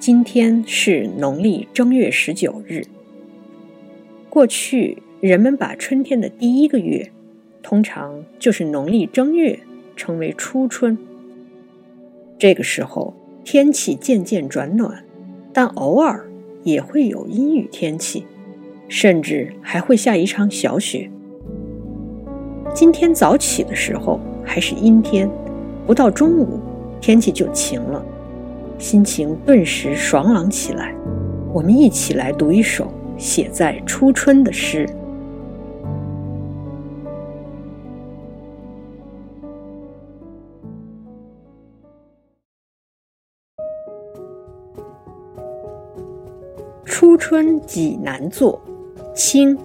今天是农历正月十九日。过去人们把春天的第一个月，通常就是农历正月，称为初春。这个时候天气渐渐转暖，但偶尔也会有阴雨天气，甚至还会下一场小雪。今天早起的时候还是阴天，不到中午天气就晴了，心情顿时爽朗起来。我们一起来读一首写在初春的诗：《初春济南作》，清，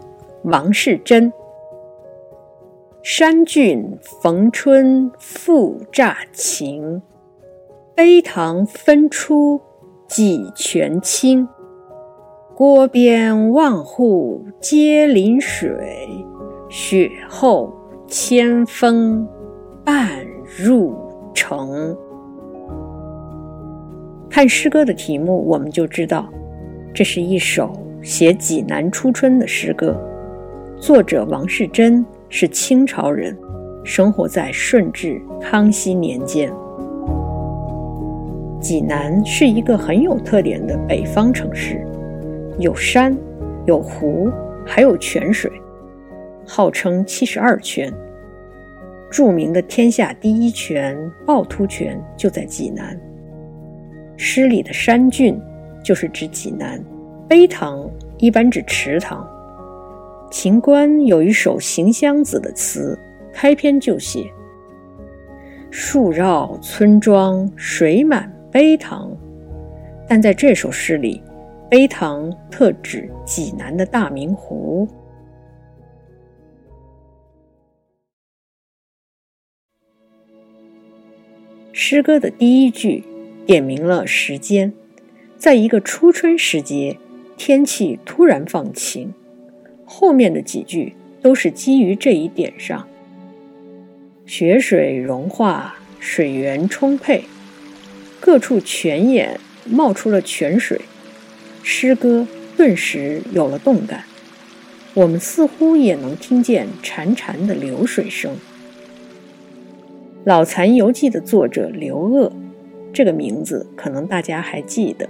王士祯。山峻逢春复乍晴，陂塘分出几泉清。郭边万户皆临水，雪后千峰半入城。看诗歌的题目，我们就知道，这是一首写济南初春的诗歌，作者王士祯。是清朝人，生活在顺治、康熙年间。济南是一个很有特点的北方城市，有山，有湖，还有泉水，号称七十二泉。著名的天下第一泉趵突泉就在济南。诗里的山郡就是指济南，陂塘一般指池塘。秦观有一首《行香子》的词，开篇就写：“树绕村庄水满陂塘。”但在这首诗里，陂塘特指济南的大明湖。诗歌的第一句点明了时间，在一个初春时节，天气突然放晴。后面的几句都是基于这一点上。雪水融化，水源充沛，各处泉眼冒出了泉水，诗歌顿时有了动感。我们似乎也能听见潺潺的流水声。《老残游记》的作者刘鹗，这个名字可能大家还记得，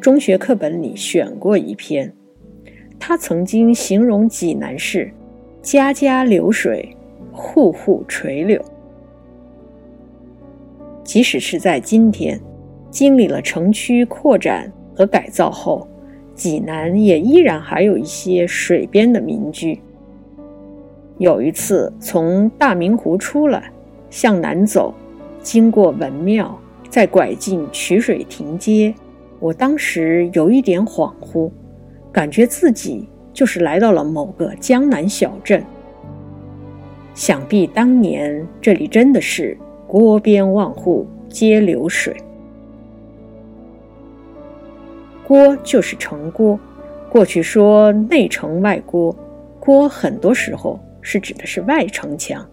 中学课本里选过一篇。他曾经形容济南市“家家流水，户户垂柳”。即使是在今天，经历了城区扩展和改造后，济南也依然还有一些水边的民居。有一次从大明湖出来，向南走，经过文庙，再拐进曲水亭街，我当时有一点恍惚。感觉自己就是来到了某个江南小镇。想必当年这里真的是郭边万户皆流水。郭就是城郭，过去说内城外郭，郭很多时候是指的是外城墙。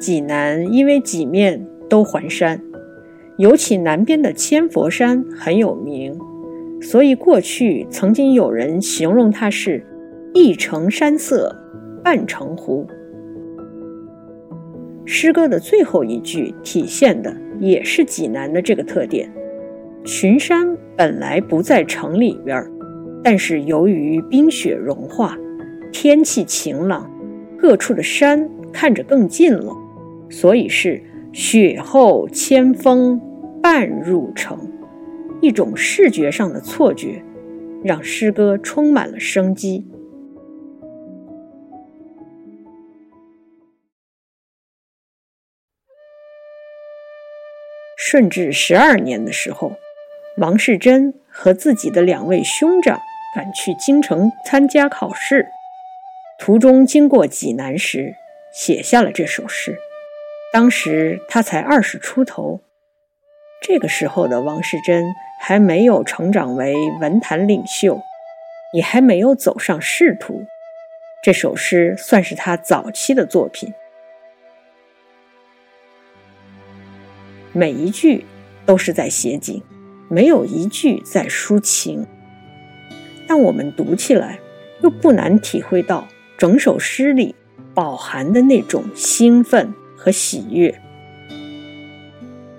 济南因为几面都环山，尤其南边的千佛山很有名，所以过去曾经有人形容它是“一城山色半城湖”。诗歌的最后一句体现的也是济南的这个特点：群山本来不在城里边儿，但是由于冰雪融化，天气晴朗，各处的山看着更近了。所以是雪后千峰半入城，一种视觉上的错觉，让诗歌充满了生机。顺治十二年的时候，王士祯和自己的两位兄长赶去京城参加考试，途中经过济南时，写下了这首诗。当时他才二十出头，这个时候的王士祯还没有成长为文坛领袖，也还没有走上仕途，这首诗算是他早期的作品。每一句都是在写景，没有一句在抒情。但我们读起来，又不难体会到整首诗里饱含的那种兴奋和喜悦。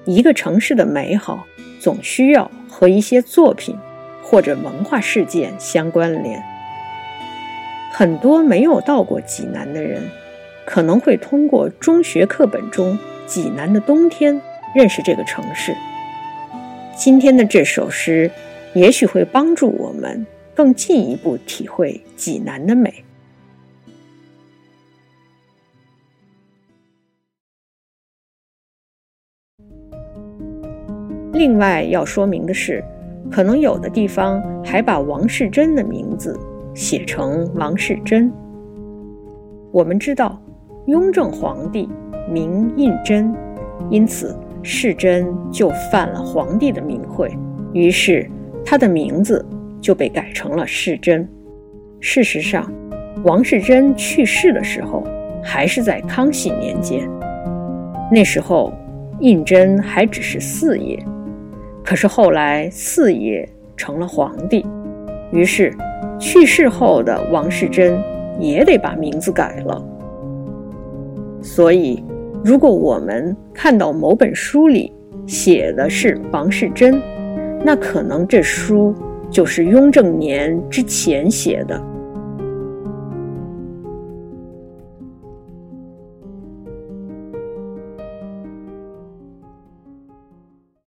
一个城市的美好，总需要和一些作品或者文化事件相关联。很多没有到过济南的人，可能会通过中学课本中济南的冬天认识这个城市。今天的这首诗，也许会帮助我们更进一步体会济南的美。另外要说明的是，可能有的地方还把王世贞的名字。写成王世贞。我们知道，雍正皇帝名胤禛，因此世贞就犯了皇帝的名讳，于是他的名字就被改成了世贞。事实上，王世贞去世的时候还是在康熙年间，那时候胤禛还只是四爷，可是后来四爷成了皇帝，于是。去世后的王世贞也得把名字改了，所以如果我们看到某本书里写的是房世贞，那可能这书就是雍正年之前写的。